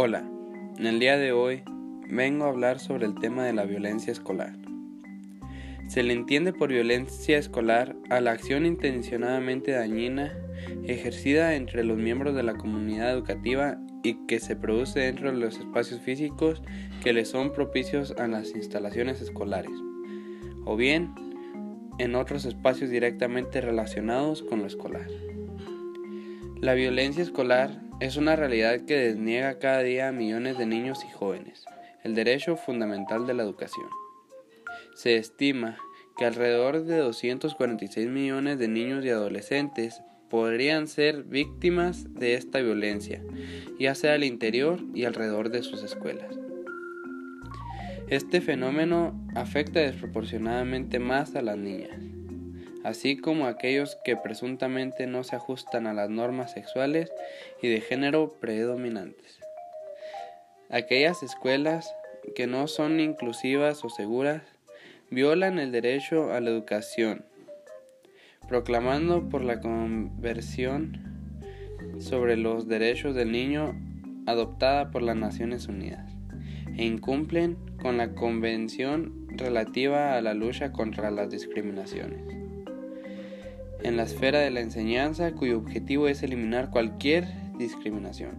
Hola, en el día de hoy vengo a hablar sobre el tema de la violencia escolar. Se le entiende por violencia escolar a la acción intencionadamente dañina ejercida entre los miembros de la comunidad educativa y que se produce dentro de los espacios físicos que le son propicios a las instalaciones escolares, o bien en otros espacios directamente relacionados con lo escolar. La violencia escolar es una realidad que desniega cada día a millones de niños y jóvenes el derecho fundamental de la educación. Se estima que alrededor de 246 millones de niños y adolescentes podrían ser víctimas de esta violencia, ya sea al interior y alrededor de sus escuelas. Este fenómeno afecta desproporcionadamente más a las niñas, así como aquellos que presuntamente no se ajustan a las normas sexuales y de género predominantes. Aquellas escuelas que no son inclusivas o seguras violan el derecho a la educación, proclamando por la Conversión sobre los Derechos del Niño adoptada por las Naciones Unidas e incumplen con la Convención relativa a la lucha contra las discriminaciones en la esfera de la enseñanza cuyo objetivo es eliminar cualquier discriminación,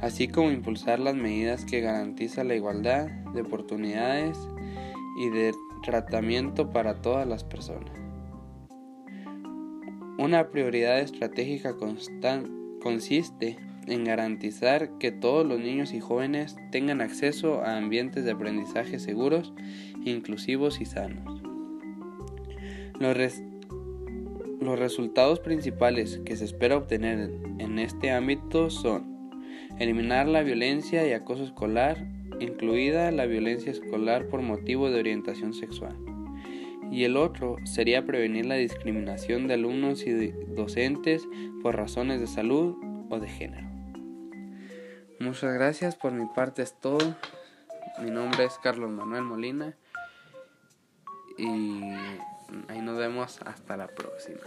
así como impulsar las medidas que garantizan la igualdad de oportunidades y de tratamiento para todas las personas. Una prioridad estratégica consiste en garantizar que todos los niños y jóvenes tengan acceso a ambientes de aprendizaje seguros, inclusivos y sanos. Los, los resultados principales que se espera obtener en este ámbito son eliminar la violencia y acoso escolar, incluida la violencia escolar por motivo de orientación sexual. Y el otro sería prevenir la discriminación de alumnos y docentes por razones de salud o de género. Muchas gracias, por mi parte es todo. Mi nombre es Carlos Manuel Molina y ahí nos vemos hasta la próxima.